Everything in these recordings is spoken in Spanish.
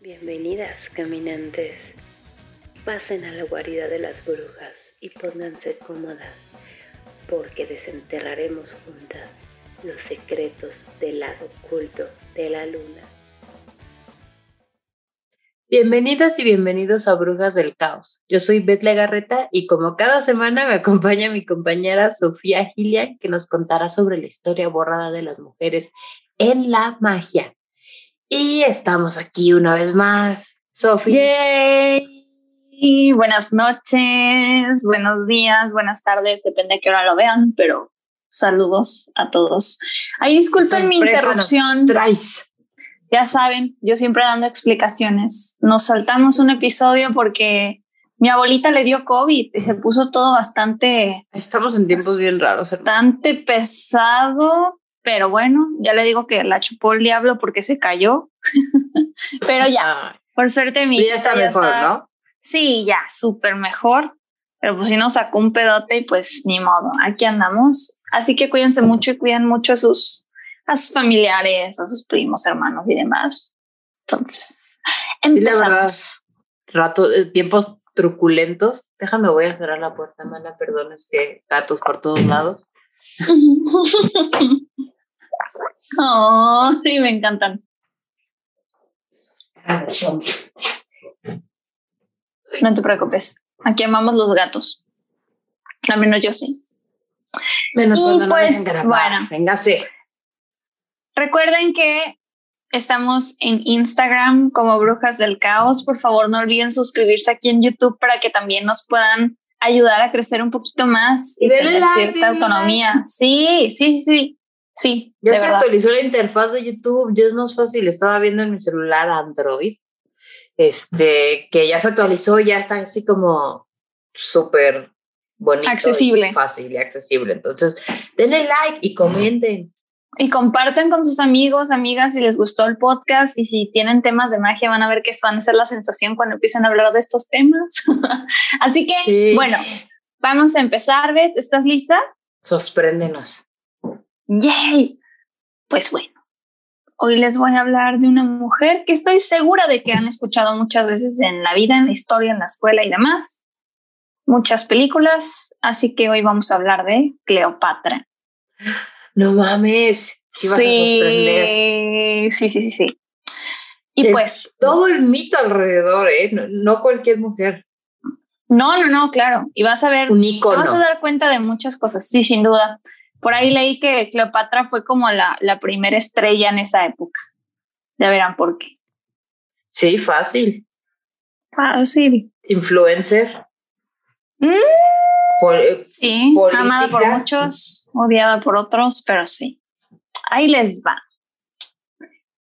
Bienvenidas, caminantes. Pasen a la guarida de las brujas y pónganse cómodas, porque desenterraremos juntas los secretos del lado oculto de la luna. Bienvenidas y bienvenidos a Brujas del Caos. Yo soy Beth Legarreta y como cada semana me acompaña mi compañera Sofía Gillian que nos contará sobre la historia borrada de las mujeres en la magia. Y estamos aquí una vez más. Sofía. Buenas noches, buenos días, buenas tardes, depende de qué hora lo vean, pero saludos a todos. Ay, disculpen mi interrupción. Traes. Ya saben, yo siempre dando explicaciones. Nos saltamos un episodio porque mi abuelita le dio COVID y se puso todo bastante. Estamos en tiempos bien raros. Bastante pesado, pero bueno, ya le digo que la chupó el diablo porque se cayó. pero ya, por suerte mi. Ya está mejor, ¿no? Sí, ya, súper mejor. Pero pues si no sacó un pedote y pues ni modo, aquí andamos. Así que cuídense mucho y cuiden mucho a sus a sus familiares, a sus primos, hermanos y demás. Entonces, empezamos. rato, eh, tiempos truculentos. Déjame, voy a cerrar la puerta, mala, perdón, es que gatos por todos lados. oh, sí, me encantan. No te preocupes, aquí amamos los gatos. Al menos yo sí. Menos y pues, bueno, véngase. Recuerden que estamos en Instagram como Brujas del Caos. Por favor, no olviden suscribirse aquí en YouTube para que también nos puedan ayudar a crecer un poquito más y, tener cierta autonomía. Sí, sí, sí, sí. Ya se actualizó la interfaz de YouTube, ya es más fácil. Estaba viendo en mi celular Android, este, que ya se actualizó, ya está así como súper bonito, accesible, fácil y accesible. Entonces, denle like y comenten. Y comparten con sus amigos, amigas, si les gustó el podcast y si tienen temas de magia, van a ver que van a ser la sensación cuando empiecen a hablar de estos temas. Así que, bueno, vamos a empezar, Beth. ¿Estás lista? Sorpréndenos. ¡Yay! Pues bueno, hoy les voy a hablar de una mujer que estoy segura de que han escuchado muchas veces en la vida, en la historia, en la escuela y demás. Muchas películas, así que hoy vamos a hablar de Cleopatra no mames, sí, a. Sí, sí, sí, sí. Y pues. Todo el mito alrededor, ¿eh? No, cualquier mujer. No, no, no, claro. Y vas a ver. Un icono. vas a dar cuenta de muchas cosas, sí, sin duda. Por ahí leí que Cleopatra fue como la, la primera estrella en esa época. Ya verán por qué. Sí, fácil. Fácil. Influencer. Mm, sí, amada por muchos, odiada por otros, pero sí. Ahí les va.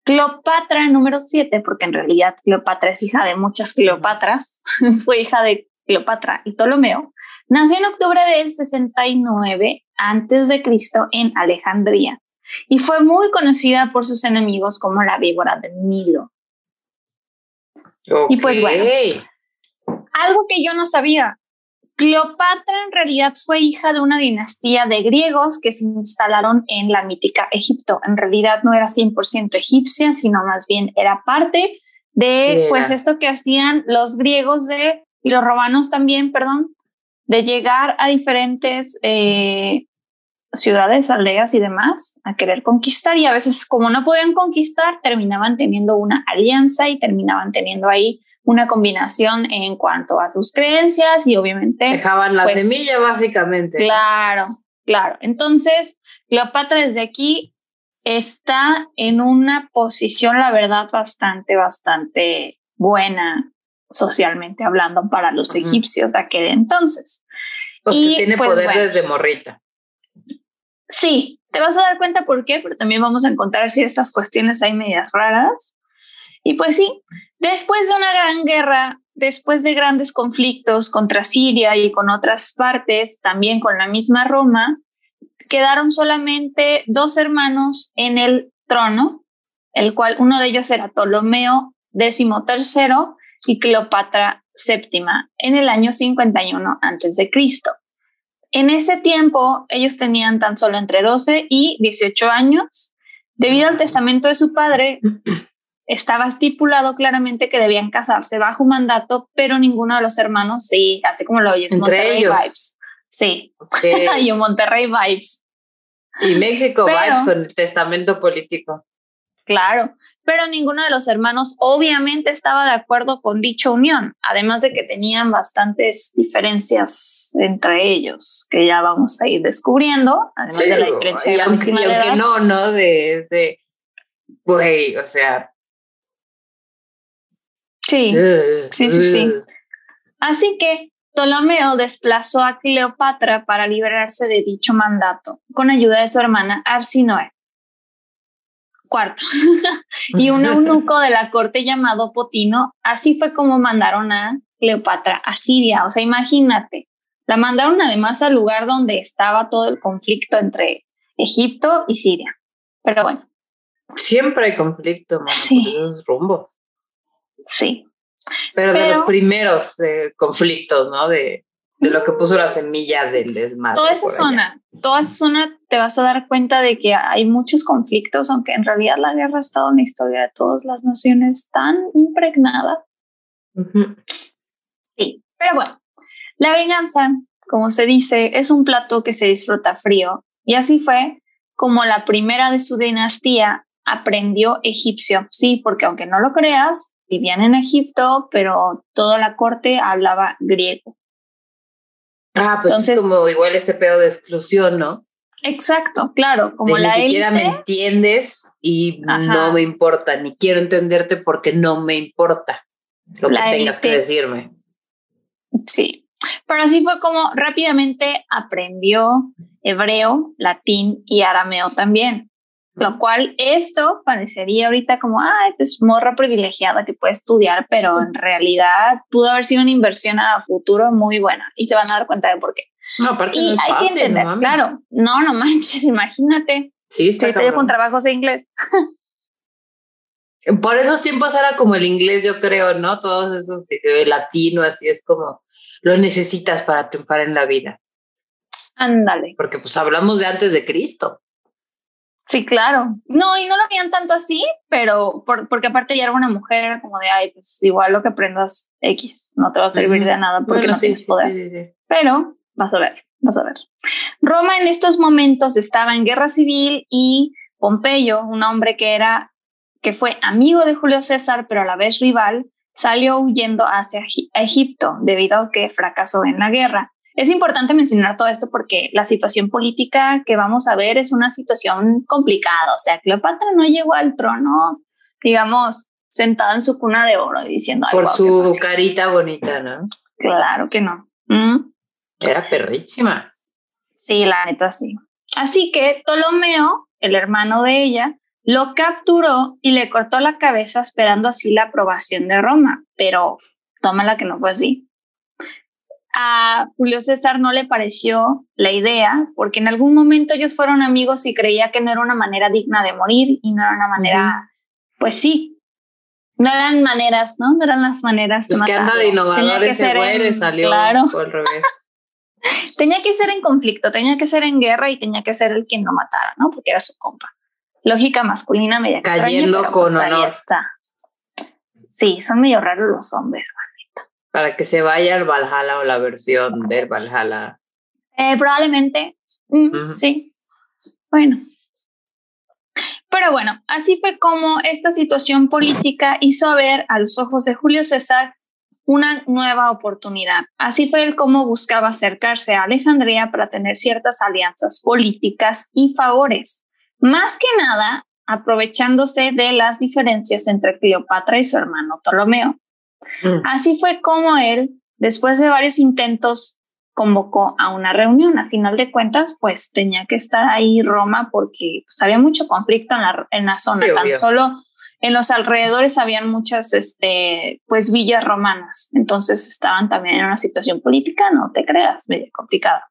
Cleopatra número 7, porque en realidad Cleopatra es hija de muchas Cleopatras, fue hija de Cleopatra y Ptolomeo, nació en octubre del 69 antes de Cristo en Alejandría y fue muy conocida por sus enemigos como la víbora del Nilo. Y pues bueno, algo que yo no sabía, Cleopatra en realidad fue hija de una dinastía de griegos que se instalaron en la mítica Egipto. En realidad no era 100% egipcia, sino más bien era parte de pues esto que hacían los griegos de, y los romanos también, perdón, de llegar a diferentes eh, ciudades, aldeas y demás a querer conquistar y a veces como no podían conquistar terminaban teniendo una alianza y terminaban teniendo ahí una combinación en cuanto a sus creencias y obviamente... Dejaban la pues, semilla básicamente. Claro, claro. Entonces, Cleopatra desde aquí está en una posición, la verdad, bastante, bastante buena socialmente hablando para los egipcios de aquel entonces. y tiene pues, poder desde morrita. Sí, te vas a dar cuenta por qué, pero también vamos a encontrar ciertas cuestiones ahí medias raras. Y pues sí, después de una gran guerra, después de grandes conflictos contra Siria y con otras partes, también con la misma Roma, quedaron solamente dos hermanos en el trono, el cual uno de ellos era Ptolomeo XIII y Cleopatra VII en el año 51 a.C. En ese tiempo, ellos tenían tan solo entre 12 y 18 años. Debido al testamento de su padre, estaba estipulado claramente que debían casarse bajo mandato, pero ninguno de los hermanos, sí, así como lo oyes, Entre Monterrey ellos. Vibes. Sí, Okay. y un Monterrey Vibes, Y México Pero- vibes con el testamento político. claro. Pero ninguno de los hermanos obviamente estaba de acuerdo con dicha unión, además de que tenían bastantes diferencias entre ellos, que ya vamos a ir descubriendo, además de la diferencia y de aunque, y aunque no, ¿no? De, de güey, o sea. Sí. ugh, Sí, sí, sí. ugh. Así que Ptolomeo desplazó a Cleopatra para liberarse de dicho mandato, con ayuda de su hermana Arsinoe. Cuarto. y un eunuco de la corte llamado Potino. Así fue como mandaron a Cleopatra a Siria. O sea, imagínate. La mandaron además al lugar donde estaba todo el conflicto entre Egipto y Siria. Pero bueno, Siempre hay conflicto, mano, Sí. por esos rumbos. sí. Pero, de los primeros eh, conflictos, ¿no? De, de lo que puso la semilla del desmadre. toda esa zona, toda esa zona te vas a dar cuenta de que hay muchos conflictos, aunque en realidad la guerra ha estado en la historia de todas las naciones tan impregnada. Sí, pero bueno, la venganza, como se dice, es un plato que se disfruta frío y así fue como la primera de su dinastía aprendió egipcio. Sí, porque aunque no lo creas, vivían en Egipto, pero toda la corte hablaba griego. Ah, pues Entonces- es como igual este pedo de exclusión, ¿no? Exacto, claro, como De la ni siquiera élite. me entiendes y Ajá. no me importa, ni quiero entenderte porque no me importa lo La que tengas que decirme. Sí, pero así fue como rápidamente aprendió hebreo, latín y arameo también. Lo cual esto parecería ahorita como, ay, pues morra privilegiada que puede estudiar, pero en realidad pudo haber sido una inversión a futuro muy buena y se van a dar cuenta de por qué. No, aparte Y no es hay fácil, que entender, no claro, no, no manches, imagínate, Sí, está estoy con trabajos de inglés. Por esos tiempos era como el inglés, yo creo, ¿no? Todos esos eh, latino, así es como lo necesitas para triunfar en la vida. Ándale. Porque pues hablamos de antes de Cristo. Sí, claro. No, y no lo veían tanto así, pero por- porque aparte ya era una mujer, era como de, ay, pues igual lo que aprendas X, no te va a servir de nada porque Bueno, no sí, tienes poder. sí, sí, sí. Pero vas a ver, vas a ver. Roma en estos momentos estaba en guerra civil y Pompeyo, un hombre que era que fue amigo de Julio César, pero a la vez rival, salió huyendo hacia Egipto debido a que fracasó en la guerra. Es importante mencionar todo esto porque la situación política que vamos a ver es una situación complicada. O sea, Cleopatra no llegó al trono, digamos, sentada en su cuna de oro diciendo, "Ay, Por su fácil". carita bonita, ¿no? Claro que no. Mm. Era perrísima. Sí, la neta sí. Así que Ptolomeo, el hermano de ella, lo capturó y le cortó la cabeza esperando así la aprobación de Roma, pero tómala que no fue así. A Julio César no le pareció la idea, porque en algún momento ellos fueron amigos y creía que no era una manera digna de morir y no era una manera, pues sí, no eran maneras, ¿no? No eran las maneras. Pues que anda de que ese ser güey, le en- salió Claro. por el revés. Tenía que ser en conflicto, tenía que ser en guerra y tenía que ser el quien lo matara, ¿no? Porque era su compa. Lógica masculina media extraña, Cayendo pero con pues ahí honor. está. Sí, son medio raros los hombres. Para que se vaya al Valhalla o la versión del Valhalla. Eh, probablemente, mm, sí. Bueno. Pero bueno, así fue como esta situación política hizo ver a los ojos de Julio César una nueva oportunidad. Así fue el cómo buscaba acercarse a Alejandría para tener ciertas alianzas políticas y favores. Más que nada, aprovechándose de las diferencias entre Cleopatra y su hermano Ptolomeo. Mm. Así fue como él, después de varios intentos, convocó a una reunión. A final de cuentas, pues tenía que estar ahí Roma porque pues, había mucho conflicto en la, en la zona. Sí, Tan obvio. solo en los alrededores habían muchas, este, pues villas romanas. Entonces estaban también en una situación política, no te creas, medio complicada.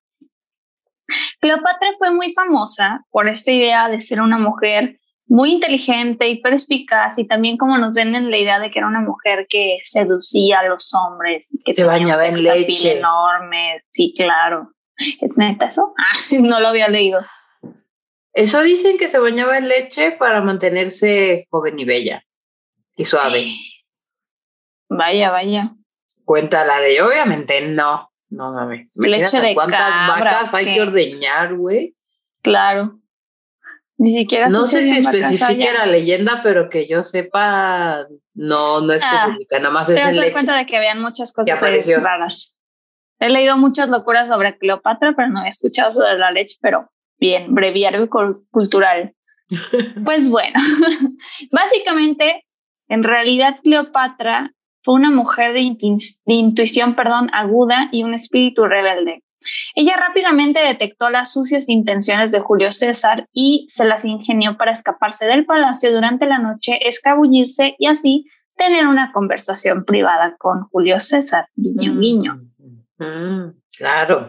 Cleopatra fue muy famosa por esta idea de ser una mujer muy inteligente y perspicaz y también como nos ven en la idea de que era una mujer que seducía a los hombres y que Se bañaba en leche. enorme. Sí, claro. ¿Es neta eso? Ah, no lo había leído. Eso dicen que se bañaba en leche para mantenerse joven y bella. y suave. Vaya, vaya. Cuenta la de, obviamente no, no mames. Leche de ¿Cuántas cabra, vacas ¿o hay que ordeñar, güey? Claro. Ni siquiera No sé si especifica la leyenda, pero que yo sepa, no, no especifica, nada más es dar leche. cuenta de que habían muchas cosas apareció. raras. He leído muchas locuras sobre Cleopatra, pero no había escuchado sobre la leche, pero bien, breviario cul- cultural. Pues bueno, básicamente, en realidad Cleopatra fue una mujer de, de intuición perdón, aguda y un espíritu rebelde. Ella rápidamente detectó las sucias intenciones de Julio César y se las ingenió para escaparse del palacio durante la noche, escabullirse y así tener una conversación privada con Julio César. Guiño, guiño. Mm, claro.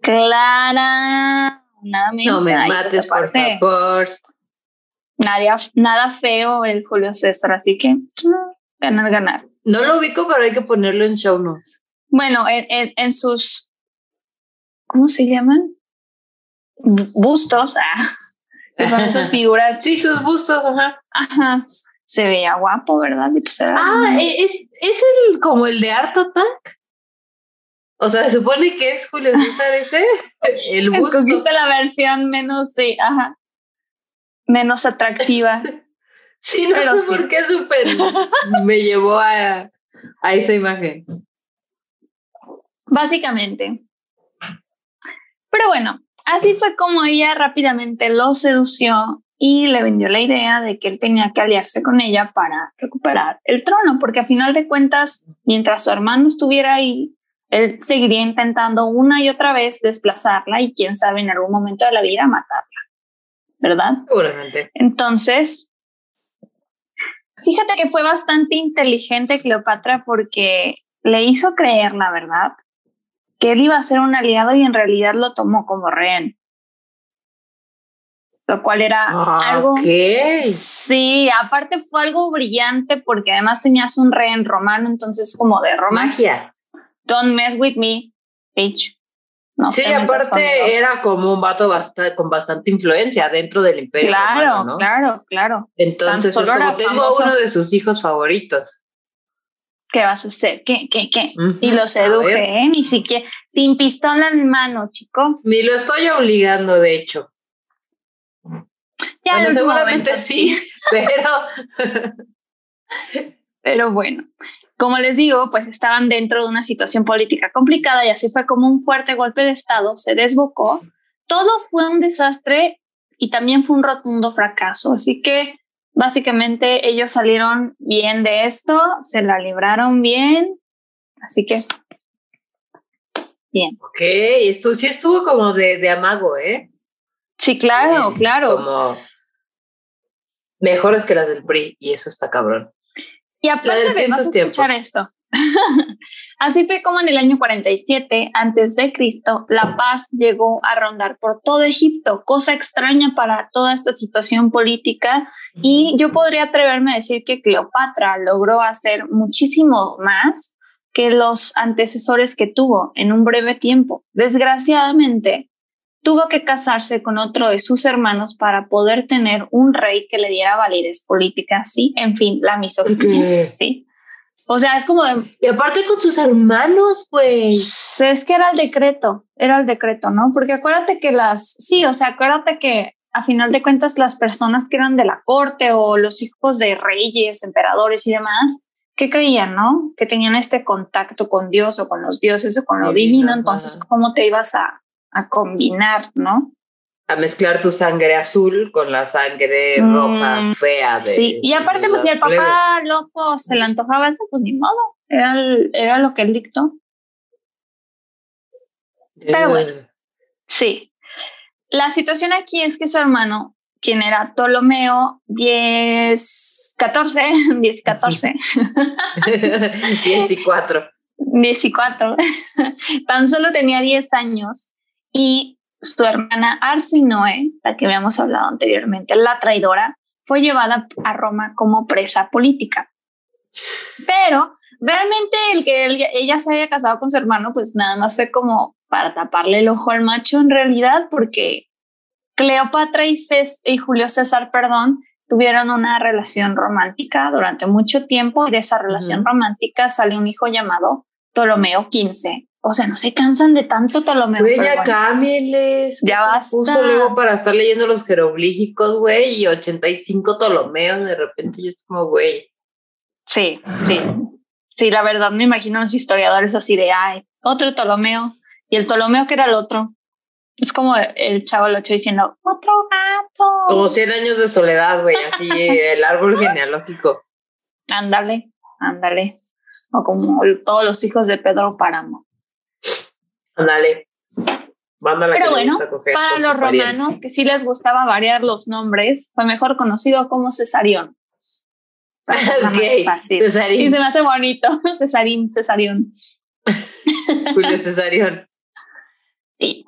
Clara, nada No me Ay, pues, mates, por favor. Nada, nada feo el Julio César, así que mm, ganar, ganar. No lo ubico, pero hay que ponerlo en show notes. Bueno, en, en- en sus, ¿cómo se llaman? Bu- Bustos, ah, que son esas figuras. Sí, sus bustos, ajá. Ajá, se veía guapo, ¿verdad? Y pues era- Ah, e- es, es el como el de Art Attack. O sea, se supone que es Julio César ese, el busto. escogiste la versión menos, sí, ajá, menos atractiva. Sí, no pero sé sí. por qué súper me llevó a, a esa imagen. Básicamente. Pero bueno, así fue como ella rápidamente lo sedució y le vendió la idea de que él tenía que aliarse con ella para recuperar el trono, porque a final de cuentas, mientras su hermano estuviera ahí, él seguiría intentando una y otra vez desplazarla y quién sabe en algún momento de la vida matarla, ¿verdad? Seguramente. Entonces, fíjate que fue bastante inteligente Cleopatra porque le hizo creer, la verdad, que él iba a ser un aliado y en realidad lo tomó como rehén. Lo cual era Ah, algo... ok. Sí, aparte fue algo brillante porque además tenías un rehén romano, entonces como de Roma, Magia. don't mess with me, bitch. No Sí, aparte era como un vato basta- con bastante influencia dentro del imperio Claro, romano, ¿no? claro, claro. Entonces es como tengo famoso. uno de sus hijos favoritos. ¿Qué vas a hacer? ¿Qué, qué, qué? Ujú, Y lo a seduje, ver. ¿eh? Ni siquiera, sin pistola en mano, chico. Ni lo estoy obligando, de hecho. Ya bueno, seguramente momento sí, pero Pero bueno, como les digo, pues estaban dentro de una situación política complicada y así fue como un fuerte golpe de Estado se desbocó. Todo fue un desastre y también fue un rotundo fracaso. Así que básicamente ellos salieron bien de esto, se la libraron bien. Así que, bien. ok, esto sí estuvo como de, de amago, ¿eh? Sí, claro, Bien, claro. Como mejores que las del PRI, y eso está cabrón. Y aparte Prince vas a Tiempo. escuchar esto. Así fue como en el año 47 antes de Cristo, la paz llegó a rondar por todo Egipto, cosa extraña para toda esta situación política. Y yo podría atreverme a decir que Cleopatra logró hacer muchísimo más que los antecesores que tuvo en un breve tiempo. Desgraciadamente, tuvo que casarse con otro de sus hermanos para poder tener un rey que le diera validez política. Sí, en fin, la misoginia. Sí. O sea, es como de, Y aparte con sus hermanos, pues. pues, es que era el decreto, era el decreto, ¿no? Porque acuérdate que las, sí, o sea, acuérdate que a final de cuentas las personas que eran de la corte o los hijos de reyes, emperadores y demás, que creían, ¿no? Que tenían este contacto con Dios o con los dioses o con lo Divino, divino, entonces, ¿cómo te ibas a, a combinar, ¿no? A mezclar tu sangre azul con la sangre Mm, roja fea de. Sí, y aparte, pues si al papá loco se le antojaba eso, pues ni modo, era, el- era lo que él dictó. pero bueno. Sí. La situación aquí es que su hermano, quien era Ptolomeo 10, 14, 10, 14, 10 y 4. 10 y 4, tan solo tenía 10 años y su hermana Arsinoe, la que habíamos hablado anteriormente, la traidora, fue llevada a Roma como presa política. Pero realmente el que él- ella se haya casado con su hermano, pues nada más fue como para taparle el ojo al macho en realidad, porque Cleopatra y, Cés- y Julio César, perdón, tuvieron una relación romántica durante mucho tiempo y de esa relación romántica salió un hijo llamado Ptolomeo XV. O sea, no se cansan de tanto Ptolomeo. Güey, ya cámbienles. Ya basta. Puso luego para estar leyendo los jeroglíficos, güey, y 85 Ptolomeos, de repente y es como, güey. Sí, sí. Sí, la verdad me imagino a los historiadores así de, ay, otro Ptolomeo. Y el Ptolomeo que era el otro. Es como el chavo el ocho diciendo, otro gato. Como 100 años de soledad, güey, así el árbol genealógico. Ándale, ándale. O como todos los hijos de Pedro Páramo. Ándale. Pero bueno, para los romanos, que sí les gustaba variar los nombres, fue mejor conocido como Cesarión. Para hacerla más Ok, fácil. Cesarín. Y se me hace bonito. Cesarín, Cesarión. Julio Cesarión. Sí.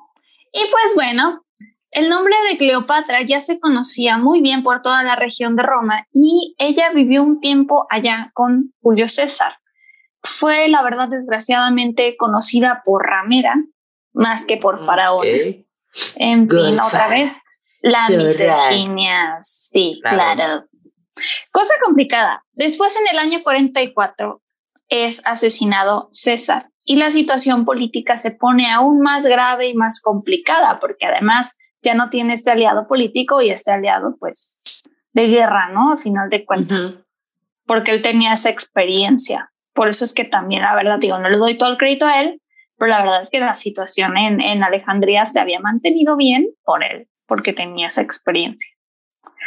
Y pues bueno, el nombre de Cleopatra ya se conocía muy bien por toda la región de Roma y ella vivió un tiempo allá con Julio César. Fue, la verdad, desgraciadamente conocida por ramera más que por faraón. En fin, otra vez, la misoginia. Sí, Claro. claro. Cosa complicada. Después, en el año 44, es asesinado César y la situación política se pone aún más grave y más complicada porque además ya no tiene este aliado político y este aliado, pues, de guerra, ¿no? Al final de cuentas, porque él tenía esa experiencia. Por eso es que también, la verdad, digo, no le doy todo el crédito a él, pero la verdad es que la situación en, en Alejandría se había mantenido bien por él, porque tenía esa experiencia.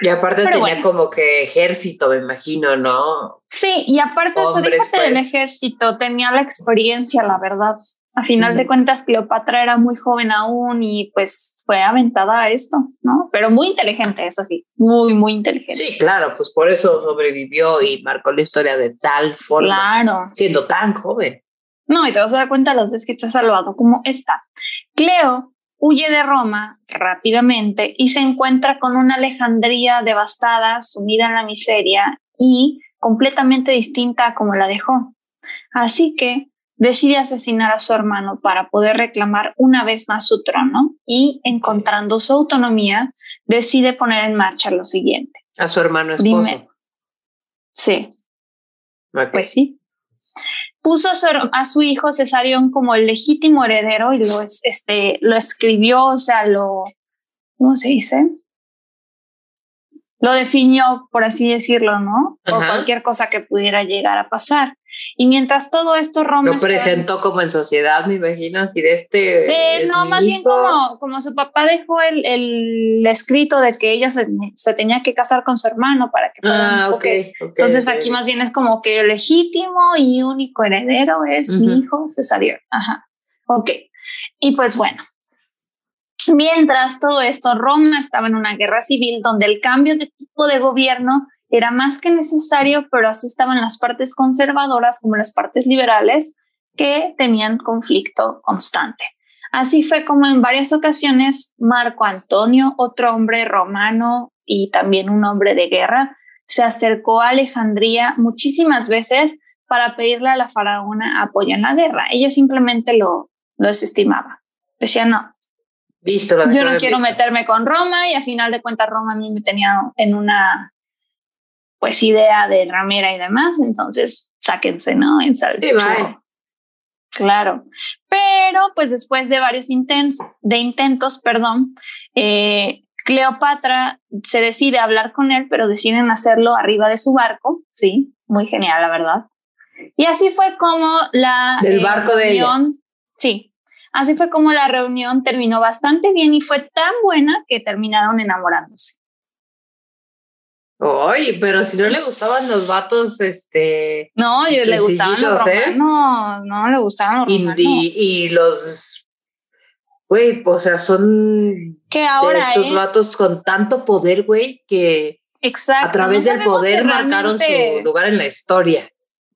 Y aparte Pero tenía bueno. como que ejército, me imagino, ¿no? Sí, y aparte, o sea, Hombres, déjate del pues. ejército, tenía la experiencia, la verdad. A final de cuentas, Cleopatra era muy joven aún y pues fue aventada a esto, ¿no? Pero muy inteligente, eso sí, muy, muy inteligente. Sí, claro, pues por eso sobrevivió y marcó la historia de tal forma, Claro. siendo tan joven. No, y te vas a dar cuenta las veces que está salvado como está. Cleo huye de Roma rápidamente y se encuentra con una Alejandría devastada, sumida en la miseria y completamente distinta a como la dejó. Así que decide asesinar a su hermano para poder reclamar una vez más su trono y, encontrando su autonomía, decide poner en marcha lo siguiente. A su hermano Dime. esposo. Sí. Pues sí. Puso a su, her- a su hijo Cesarión como el legítimo heredero y lo, es- este, lo escribió, o sea, lo, ¿cómo se dice? Lo definió, por así decirlo, ¿no? Por Ajá. cualquier cosa que pudiera llegar a pasar. Y mientras todo esto Roma... Lo estaba- presentó como en sociedad, me imagino, así de este. Eh, no, mi más bien hijo. como, como su papá dejó el, el escrito de que ella se, se tenía que casar con su hermano para que Ah, ok. poco- ok, Entonces ok. aquí más bien es como que legítimo y único heredero es mi Ujú. hijo Cesarión. Ajá. Ok. Y pues bueno. Mientras todo esto, Roma estaba en una guerra civil donde el cambio de tipo de gobierno era más que necesario, pero así estaban las partes conservadoras como las partes liberales que tenían conflicto constante. Así fue como en varias ocasiones Marco Antonio, otro hombre romano y también un hombre de guerra, se acercó a Alejandría muchísimas veces para pedirle a la faraona apoyo en la guerra. Ella simplemente lo, lo desestimaba. Decía, no, Visto, yo no quiero visto. meterme con Roma y a final de cuentas Roma a mí me tenía en una pues idea de ramera y demás, entonces sáquense, ¿no? En Sí. Claro, pero pues después de varios intentos, de intentos, perdón, eh, Cleopatra se decide a hablar con él, pero deciden hacerlo arriba de su barco, sí, muy genial, la verdad. Y así fue como la Del barco de ella. sí, así fue como la reunión terminó bastante bien y fue tan buena que terminaron enamorándose. Oye, pero si no le gustaban los vatos, este. No, yo le gustaban los ¿eh? romanos, no le gustaban los romanos. y, y los. Güey, o sea, son que de ahora estos ¿eh? vatos con tanto poder, güey, que Exacto, a través no del poder si marcaron realmente- su lugar en la historia.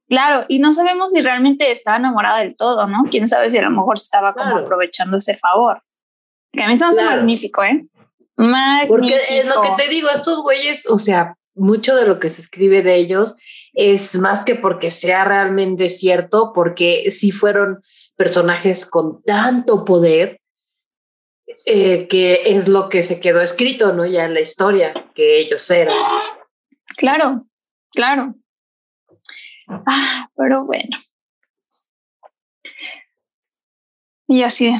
Claro, y no sabemos si realmente estaba enamorada del todo, ¿no? Quién sabe si a lo mejor estaba como aprovechando ese favor. Que a mí se me hace Claro. magnífico, ¿eh? Magnífico. Porque es lo que te digo, estos güeyes, o sea, mucho de lo que se escribe de ellos es más que porque sea realmente cierto, porque sí fueron personajes con tanto poder eh, que es lo que se quedó escrito, ¿no? Ya en la historia, que ellos eran. Claro, claro. Ah, pero bueno. Y así,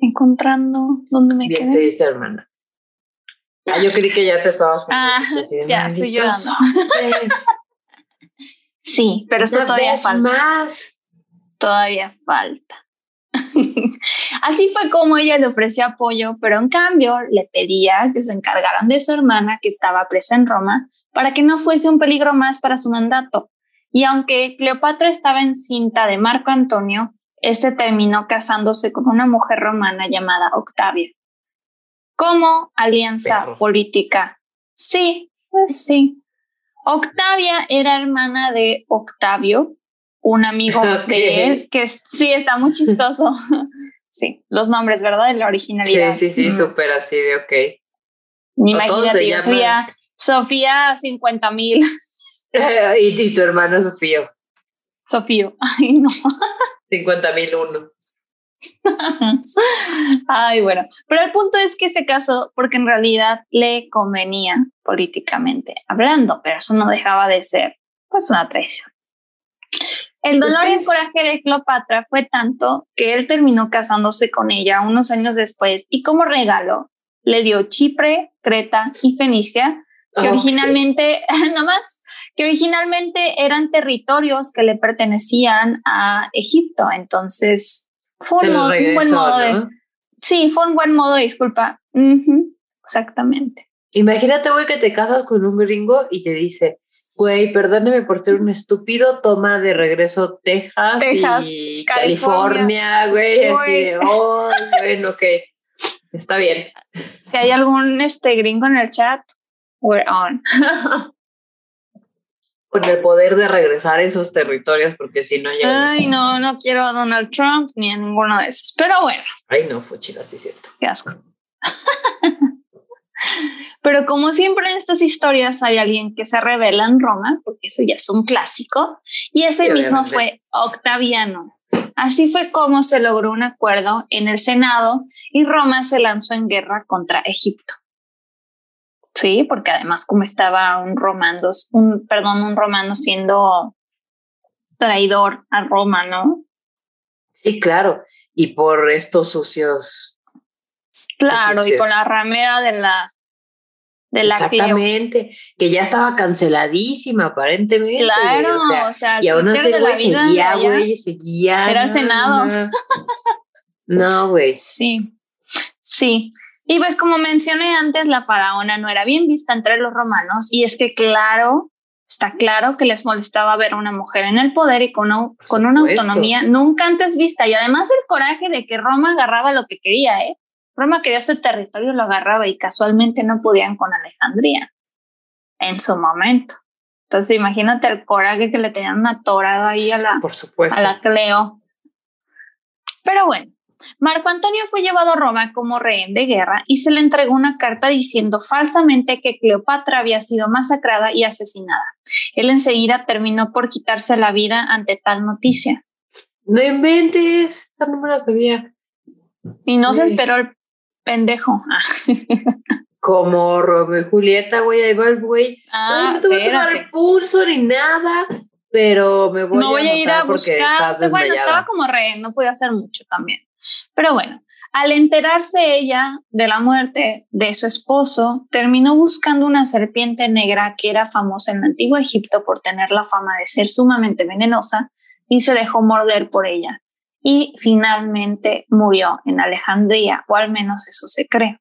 encontrando dónde me Bien quedé. te diste, hermana. Ah, yo creí que ya te estabas. Ah, ya Sí, pero esto todavía falta. más. Todavía falta. Así fue como ella le ofreció apoyo, pero en cambio le pedía que se encargaran de su hermana que estaba presa en Roma para que no fuese un peligro más para su mandato. Y aunque Cleopatra estaba encinta de Marco Antonio, este terminó casándose con una mujer romana llamada Octavia. Como alianza Perro. política. Sí, pues sí. Octavia era hermana de Octavio, un amigo de él, que sí está muy chistoso. sí, los nombres, ¿verdad? De la Sí, originalidad. sí, sí, Mm. súper así de ok. Imagínate, yo llaman- Sofía, Sofía 50 mil, y, y tu hermano Sofío, Sofío. Ay, no. 50 mil uno. Ay, bueno, pero el punto es que se casó porque en realidad le convenía políticamente hablando, pero eso no dejaba de ser pues una traición. El Pues dolor y el coraje de Cleopatra fue tanto que él terminó casándose con ella unos años después y como regalo le dio Chipre, Creta y Fenicia, que originalmente, no más, que originalmente eran territorios que le pertenecían a Egipto. Entonces, fue un, los mo- un buen regresó, modo de. Sí, fue un buen modo de disculpa. Exactamente. Imagínate, güey, que te casas con un gringo y te dice, güey, perdóneme por ser un estúpido, toma de regreso Texas, Texas, y California. Güey, así de, oh, bueno, ok, está bien. Si hay algún este gringo en el chat, we're on. Con el poder de regresar a esos territorios, porque si no ya... Ay, no, no quiero a Donald Trump ni a ninguno de esos. Pero bueno, Ay, no, fue chida, sí, cierto. qué asco. Pero como siempre en estas historias hay alguien que se revela en Roma, porque eso ya es un clásico, y ese Sí, mismo obviamente. fue Octaviano. Así fue como se logró un acuerdo en el Senado y Roma se lanzó en guerra contra Egipto. Sí, porque además como estaba un romano, un, perdón, un romano siendo traidor a Roma, ¿no? Sí, claro, y por estos sucios... Claro, y con la ramera de la de la Cleo. Exactamente, que ya estaba canceladísima aparentemente. güey, Claro, o sea, o sea, el y aún así, güey, seguía, güey, seguía. Era el no, Senado. No, No, güey. Sí, sí. Y pues como mencioné antes, la faraona no era bien vista entre los romanos y es que claro, está claro que les molestaba ver a una mujer en el poder y con, una- con una autonomía nunca antes vista y además el coraje de que Roma agarraba lo que quería, ¿eh? Roma quería ese territorio, lo agarraba y casualmente no podían con Alejandría en su momento. Entonces imagínate el coraje que le tenían atorado ahí a la, Por supuesto. a la Cleo. Pero bueno, Marco Antonio fue llevado a Roma como rehén de guerra y se le entregó una carta diciendo falsamente que Cleopatra había sido masacrada y asesinada. Él enseguida terminó por quitarse la vida ante tal noticia No inventes, esa no me la sabía. y no se esperó el pendejo. Como Romeo y Julieta, güey, ahí va el güey. Ah, no te voy a tomar el pulso ni nada, pero me voy no voy a ir a buscar. Bueno, estaba como rehén, no podía hacer mucho también. Pero bueno, al enterarse ella de la muerte de su esposo, terminó buscando una serpiente negra que era famosa en el antiguo Egipto por tener la fama de ser sumamente venenosa y se dejó morder por ella. Y finalmente murió en Alejandría, o al menos eso se cree.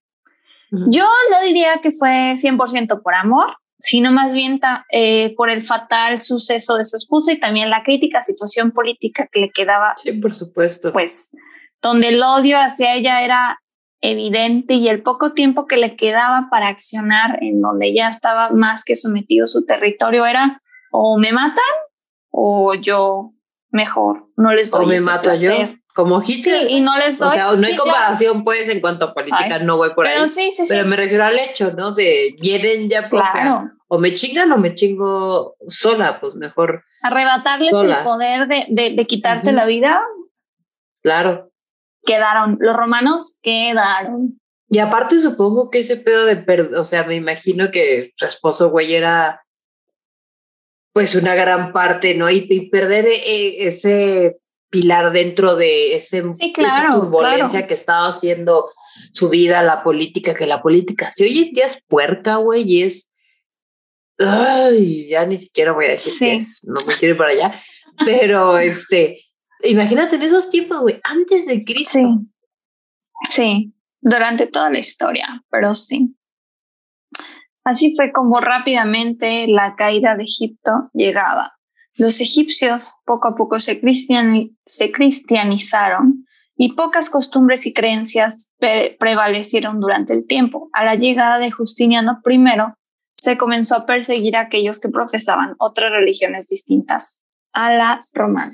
Yo no diría que fue 100% por amor, sino más bien eh, por el fatal suceso de su esposa y también la crítica situación política que le quedaba, Sí, por supuesto. pues, donde el odio hacia ella era evidente y el poco tiempo que le quedaba para accionar en donde ya estaba más que sometido su territorio era o me matan o yo mejor no les doy o me mato placer. yo, como Sí, Hitler. y no les doy. o sea, no hay comparación, pues, en cuanto a política, Ay, no voy por Pero ahí. sí, sí, sí. Pero me refiero al hecho, ¿no? De vienen ya, por, o sea, claro. o me chingan o me chingo sola, pues mejor, arrebatarles Sola. el poder de, de, de quitarte la vida, claro. Quedaron. Los romanos quedaron. Y aparte supongo que ese pedo de, per- o sea, me imagino que su esposo, güey, era pues una gran parte, ¿no? Y, perder eh, ese pilar dentro de ese, esa turbulencia que estaba haciendo su vida, la política, que la política, si hoy en día es puerca, güey, y es, ay, ya ni siquiera voy a decir que es, no me quiero ir para allá, pero este, imagínate en esos tiempos, güey, antes de Cristo. Sí. sí, durante toda la historia, pero sí. Así fue como rápidamente la caída de Egipto llegaba. Los egipcios poco a poco se, se cristianizaron y pocas costumbres y creencias prevalecieron durante el tiempo. A la llegada de Justiniano I, se comenzó a perseguir a aquellos que profesaban otras religiones distintas a la romana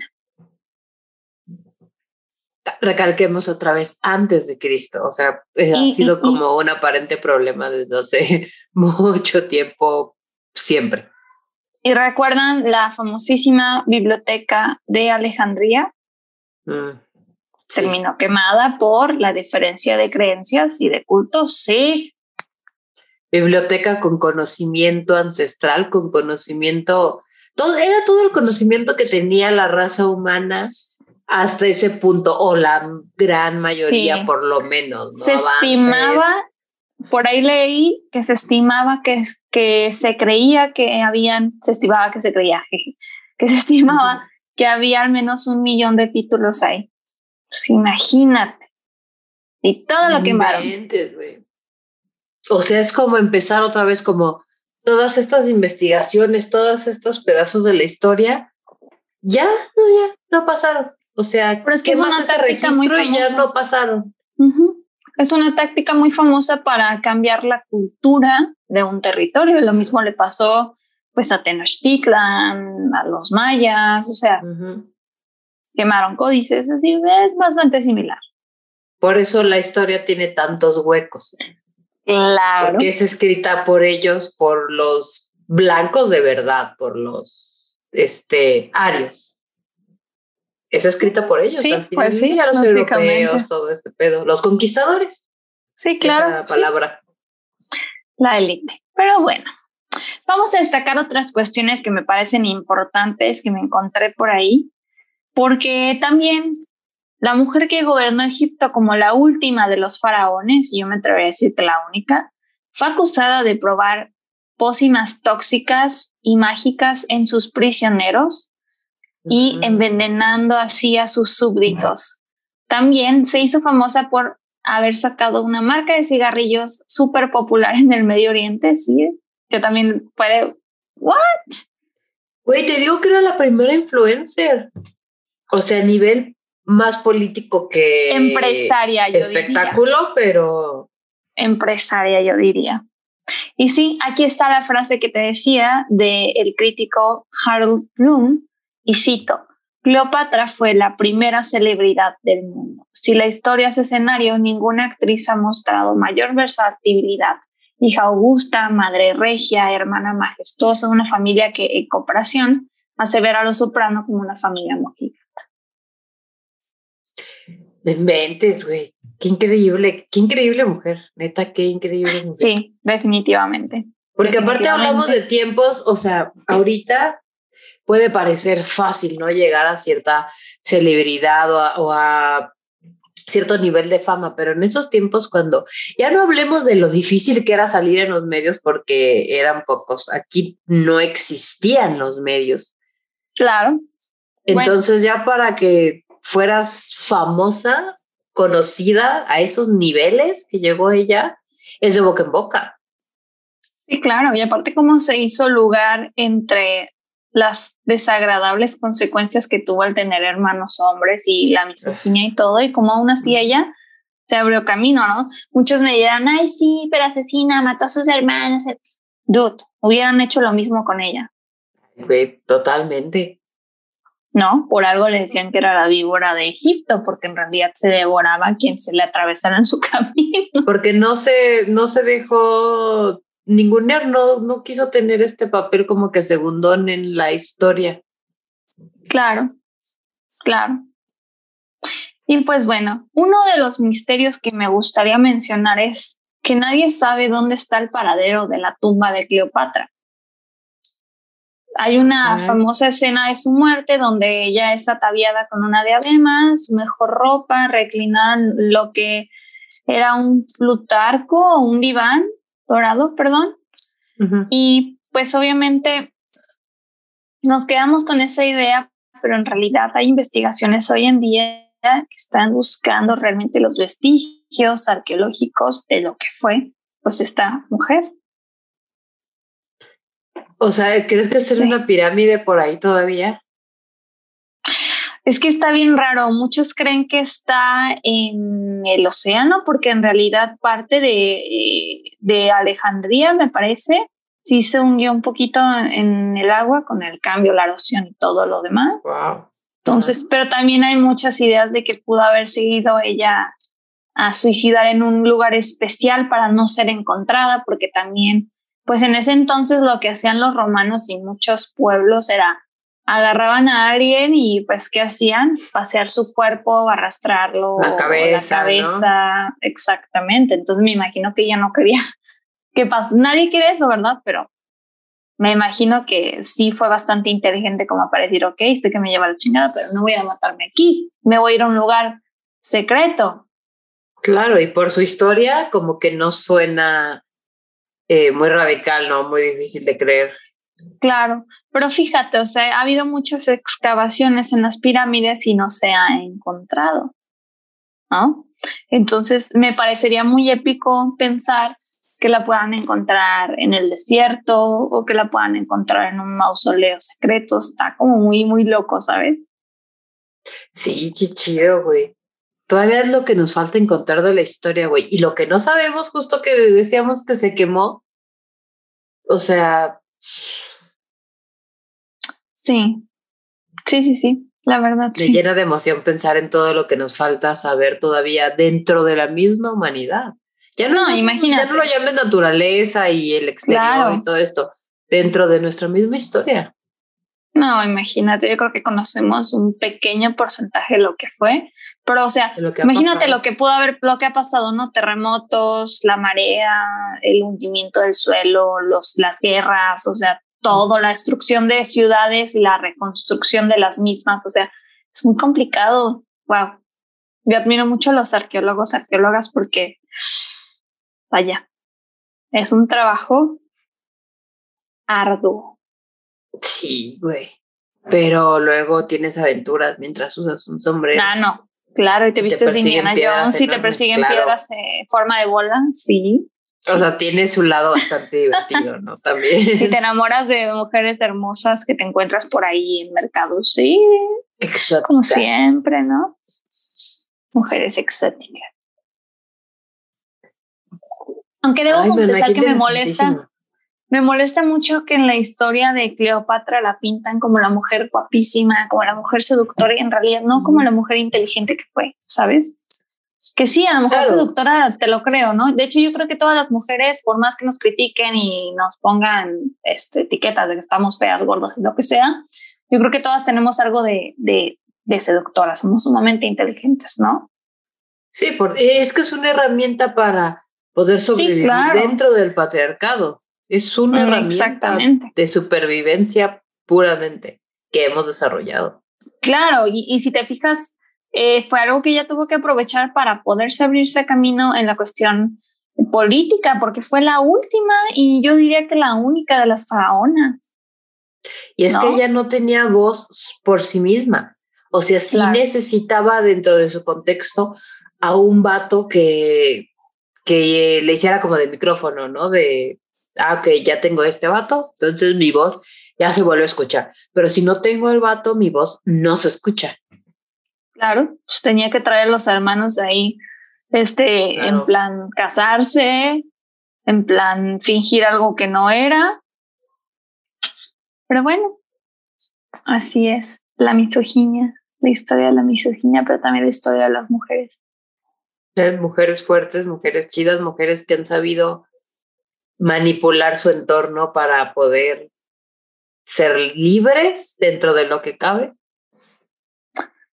recalquemos otra vez, antes de Cristo. O sea, eh, ha sido como un aparente problema desde hace mucho tiempo, siempre. ¿Y recuerdan la famosísima biblioteca de Alejandría? Mm, Terminó quemada por la diferencia de creencias y de cultos, sí. Biblioteca con conocimiento ancestral, con conocimiento, todo, era todo el conocimiento que tenía la raza humana hasta ese punto, o la gran mayoría por lo menos. Se estimaba, por ahí leí que se estimaba que, que se creía que habían, se estimaba que se creía, que se estimaba que había al menos un millón de títulos ahí. Pues imagínate. Y todo lo quemaron. O sea, es como empezar otra vez como todas estas investigaciones, todos estos pedazos de la historia, ya, no, ya, no pasaron. O sea, Pero es que es una táctica muy famosa. ya no pasaron. Es una táctica muy famosa para cambiar la cultura de un territorio. Lo mismo le pasó pues a Tenochtitlan, a los mayas, o sea, quemaron códices, así es bastante similar. Por eso la historia tiene tantos huecos. Claro. Porque es escrita por ellos, por los blancos de verdad, por los este, arios es escrita por ellos. Sí, pues sí, los europeos, todo este pedo. Los conquistadores. Sí, claro. la palabra. La élite. Pero bueno, vamos a destacar otras cuestiones que me parecen importantes que me encontré por ahí, porque también la mujer que gobernó Egipto como la última de los faraones, y yo me atrevería a decir que la única, fue acusada de probar pócimas tóxicas y mágicas en sus prisioneros y envenenando así a sus súbditos. También se hizo famosa por haber sacado una marca de cigarrillos súper popular en el Medio Oriente, sí, que también puede... ¿What? Güey, te digo que era la primera influencer. O sea, a nivel más político que... Empresaria, yo Espectáculo, pero... Empresaria, yo diría. Y sí, aquí está la frase que te decía del el crítico Harold Bloom, y cito, Cleopatra fue la primera celebridad del mundo. Si la historia es escenario, ninguna actriz ha mostrado mayor versatilidad. Hija augusta, madre regia, hermana majestuosa, una familia que en cooperación hace ver a los soprano como una familia mojigata. De mentes, güey. Qué increíble, qué increíble mujer. Neta, qué increíble mujer. Sí, definitivamente. Porque aparte hablamos de tiempos, o sea, ahorita puede parecer fácil, ¿no? Llegar a cierta celebridad o a, cierto nivel de fama, pero en esos tiempos cuando ya no hablemos de lo difícil que era salir en los medios porque eran pocos, aquí no existían los medios. Claro. Entonces ya para que fueras famosa, conocida a esos niveles que llegó ella, es de boca en boca. Sí, claro, y aparte cómo se hizo lugar entre las desagradables consecuencias que tuvo al tener hermanos hombres y la misoginia y todo, y como aún así ella se abrió camino, ¿no? Muchos me dirán, ay, sí, pero asesina, mató a sus hermanos. Dude, hubieran hecho lo mismo con ella. totalmente. No, por algo le decían que era la víbora de Egipto, porque en realidad se devoraba a quien se le atravesara en su camino. Porque no se, no se dejó ningún no, no quiso tener este papel como que segundón en la historia. Claro, claro. Y pues bueno, uno de los misterios que me gustaría mencionar es que nadie sabe dónde está el paradero de la tumba de Cleopatra. Hay una famosa escena de su muerte donde ella es ataviada con una diadema, su mejor ropa, reclinada en lo que era un plutarco o un diván dorado, perdón. Y pues obviamente nos quedamos con esa idea, pero en realidad hay investigaciones hoy en día que están buscando realmente los vestigios arqueológicos de lo que fue pues esta mujer. O sea, ¿crees que es una pirámide por ahí todavía? Es que está bien raro. Muchos creen que está en el océano porque en realidad parte de, de Alejandría, me parece, sí se hundió un poquito en el agua con el cambio, la erosión y todo lo demás. Entonces, pero también hay muchas ideas de que pudo haber seguido ella a suicidar en un lugar especial para no ser encontrada, porque también, pues en ese entonces lo que hacían los romanos y muchos pueblos era agarraban a alguien y pues ¿qué hacían? Pasear su cuerpo, arrastrarlo, la cabeza, la cabeza, exactamente. Entonces me imagino que ella no quería que pase. Nadie quiere eso, ¿verdad? Pero me imagino que sí fue bastante inteligente como para decir, ok, estoy que me lleva la chingada, pero no voy a matarme aquí, me voy a ir a un lugar secreto. Claro, y por su historia como que no suena eh, muy radical, ¿no? Muy difícil de creer. Claro, pero fíjate, o sea, ha habido muchas excavaciones en las pirámides y no se ha encontrado, ¿no? Entonces, me parecería muy épico pensar que la puedan encontrar en el desierto o que la puedan encontrar en un mausoleo secreto. Está como muy, muy loco, ¿sabes? Sí, qué chido, güey. Todavía es lo que nos falta encontrar de la historia, güey. Y lo que no sabemos, justo que decíamos que se quemó. O sea, Sí, sí, sí, sí, la verdad. Me llena de emoción pensar en todo lo que nos falta saber todavía dentro de la misma humanidad. Ya no, no imagínate. Ya no lo llames naturaleza y el exterior y todo esto, dentro de nuestra misma historia. No, imagínate, yo creo que conocemos un pequeño porcentaje de lo que fue, pero o sea, imagínate lo que pudo haber, lo que ha pasado, ¿no? Terremotos, la marea, el hundimiento del suelo, los, las guerras, o sea, todo, la destrucción de ciudades y la reconstrucción de las mismas. O sea, es muy complicado. Wow. Yo admiro mucho a los arqueólogos, arqueólogas, porque, vaya, es un trabajo arduo. Sí, güey. Pero luego tienes aventuras mientras usas un sombrero. Ah, no. Claro, y te viste vistes Indiana Jones y te persiguen piedras en forma de bola, sí. O sea, tiene su lado bastante divertido, ¿no? También. Si te enamoras de mujeres hermosas que te encuentras por ahí en mercados, sí. Exóticas. Como siempre, ¿no? Mujeres exóticas. Aunque debo confesar que me molesta. Me molesta mucho que en la historia de Cleopatra la pintan como la mujer guapísima, como la mujer seductora y en realidad no como la mujer inteligente que fue, ¿sabes? que sí, a lo mejor seductora te lo creo, ¿no? De hecho, yo creo que todas las mujeres, por más que nos critiquen y nos pongan este, etiquetas de que estamos feas, gordas y lo que sea, yo creo que todas tenemos algo de, de, de seductora, somos sumamente inteligentes, ¿no? Sí, porque es que es una herramienta para poder sobrevivir dentro del patriarcado. Es una mm, herramienta de supervivencia puramente que hemos desarrollado. Claro, y, y si te fijas, eh, fue algo que ella tuvo que aprovechar para poderse abrirse camino en la cuestión política, porque fue la última y yo diría que la única de las faraonas. Y es que ella no tenía voz por sí misma. O sea, sí necesitaba dentro de su contexto a un vato que, que le hiciera como de micrófono, ¿no? De, ah, ok, ya tengo este vato, entonces mi voz ya se vuelve a escuchar. Pero si no tengo el vato, mi voz no se escucha. Claro, pues tenía que traer los hermanos ahí, este, en plan casarse, en plan fingir algo que no era. Pero bueno, así es la misoginia, la historia de la misoginia, pero también la historia de las mujeres. mujeres fuertes, mujeres chidas, mujeres que han sabido manipular su entorno para poder ser libres dentro de lo que cabe.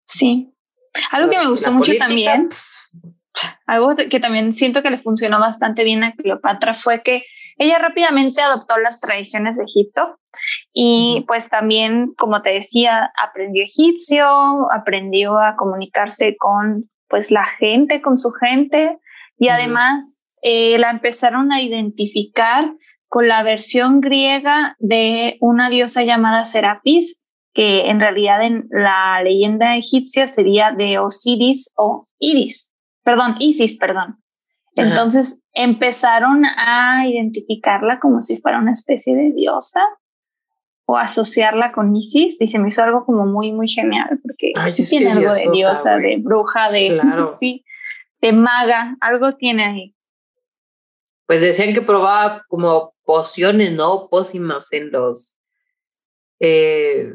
Sí, algo que me gustó mucho también algo que también siento que le funcionó bastante bien a Cleopatra fue que ella rápidamente adoptó las tradiciones de Egipto y pues también, como te decía, aprendió egipcio, aprendió a comunicarse con pues la gente, con su gente y además eh, la empezaron a identificar con la versión griega de una diosa llamada Serapis, que en realidad en la leyenda egipcia sería de Osiris o Iris perdón, Isis, perdón. Entonces empezaron a identificarla como si fuera una especie de diosa o asociarla con Isis y se me hizo algo como muy, muy genial porque sí tiene algo de diosa, de bruja, de, sí, de maga, algo tiene ahí. Pues decían que probaba como pociones, ¿no? Pócimas en los, eh,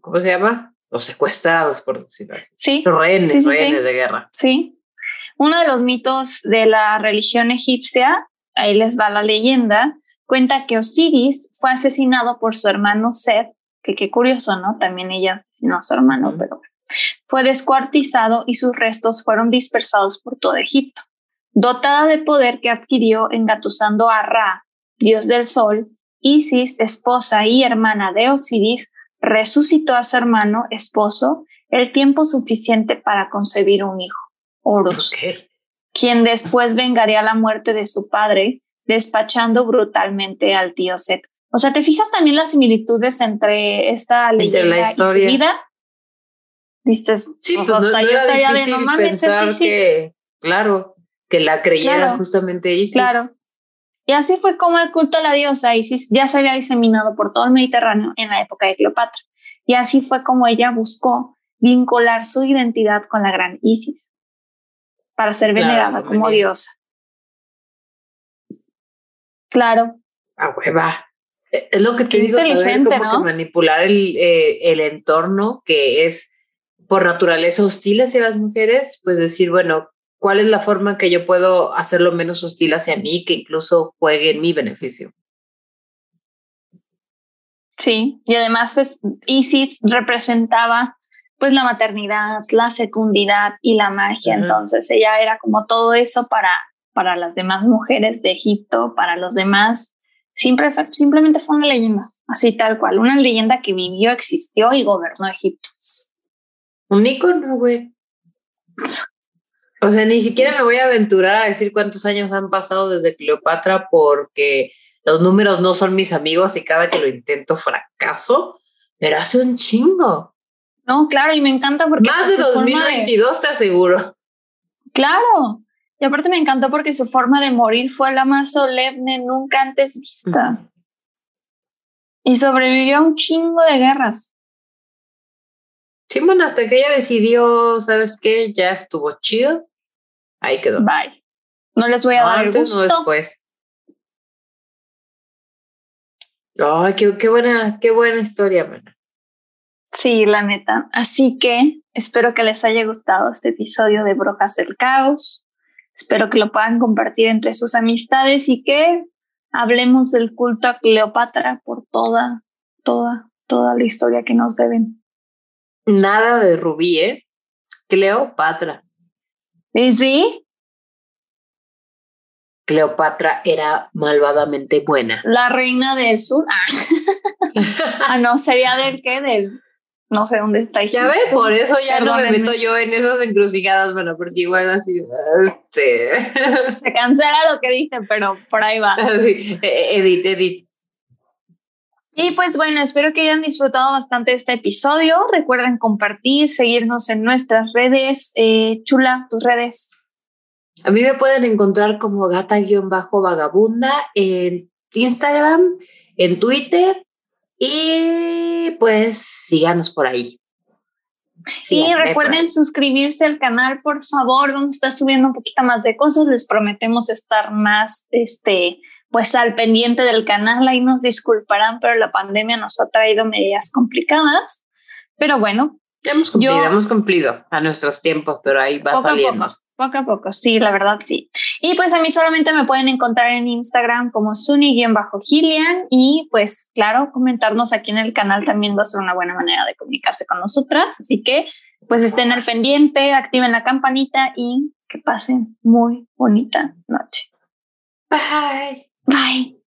¿cómo se llama? Los secuestrados, por decirlo así. Sí. Los rehenes, rehenes de guerra. Sí, uno de los mitos de la religión egipcia, ahí les va la leyenda, cuenta que Osiris fue asesinado por su hermano Seth, que qué curioso, ¿no? También ella asesinó a su hermano, pero fue descuartizado y sus restos fueron dispersados por todo Egipto. Dotada de poder que adquirió engatusando a Ra, dios del sol, Isis, esposa y hermana de Osiris, resucitó a su hermano, esposo, el tiempo suficiente para concebir un hijo. Horus, quien después vengaría la muerte de su padre, despachando brutalmente al tío Set. O sea, ¿te fijas también las similitudes entre esta leyenda y su vida? Dices, sí, pues no, yo estaría de no mames, pensar que, claro, que la creyera justamente Isis. Claro. Y así fue como el culto a la diosa Isis ya se había diseminado por todo el Mediterráneo en la época de Cleopatra. Y así fue como ella buscó vincular su identidad con la gran Isis para ser venerada como diosa. Claro. A hueva. E, es lo que te digo, saber como que manipular el, eh, el entorno que es por naturaleza hostil hacia las mujeres, pues decir, bueno, ¿cuál es la forma que yo puedo hacerlo menos hostil hacia mí, que incluso juegue en mi beneficio? Sí, y además, pues Isis representaba pues la maternidad, la fecundidad y la magia. Entonces ella era como todo eso para, para las demás mujeres de Egipto, para los demás. Siempre simplemente fue una leyenda, así tal cual, una leyenda que vivió, existió y gobernó Egipto. Un icono, güey. O sea, ni siquiera me voy a aventurar a decir cuántos años han pasado desde Cleopatra porque los números no son mis amigos y cada que lo intento fracaso, pero hace un chingo. No, claro, y me encanta porque... Más de 2022 te aseguro. Claro, y aparte me encantó porque su forma de morir fue la más solemne nunca antes vista. Y sobrevivió a un chingo de guerras. Sí, bueno, hasta que ella decidió, ¿sabes qué? Ya estuvo chido. Ahí quedó. Bye. No les voy a dar el gusto. No después. Ay, qué, qué, buena, qué buena historia, mana. Sí, la neta. Así que espero que les haya gustado este episodio de Brojas del Caos. Espero que lo puedan compartir entre sus amistades y que hablemos del culto a Cleopatra por toda, toda, toda la historia que nos deben. Nada de Rubí, ¿eh? Cleopatra. ¿Y sí? Cleopatra era malvadamente buena. La reina del sur. Ah, ah no, sería del qué? Del no sé dónde está. Ya ve, por eso ya no me meto yo en esas encrucijadas, bueno, porque igual así, este... Se cancela lo que dicen, pero por ahí va. Sí, edit, edit. Y pues bueno, espero que hayan disfrutado bastante este episodio. Recuerden compartir, seguirnos en nuestras redes. Eh, Chula, tus redes. A mí me pueden encontrar como gata-vagabunda en Instagram, en Twitter y pues síganos por ahí. Sí, recuerden suscribirse al canal, por favor. Vamos a estar subiendo un poquito más de cosas. Les prometemos estar más, este, pues al pendiente del canal. Ahí nos disculparán, pero la pandemia nos ha traído medidas complicadas. Pero bueno. Hemos cumplido, hemos cumplido a nuestros tiempos, pero ahí va saliendo. Poco a poco, sí, la verdad sí. Y pues a mí solamente me pueden encontrar en Instagram como Suni-Gillian y pues claro, comentarnos aquí en el canal también va a ser una buena manera de comunicarse con nosotras. Así que pues estén al pendiente, activen la campanita y que pasen muy bonita noche. Bye. Bye.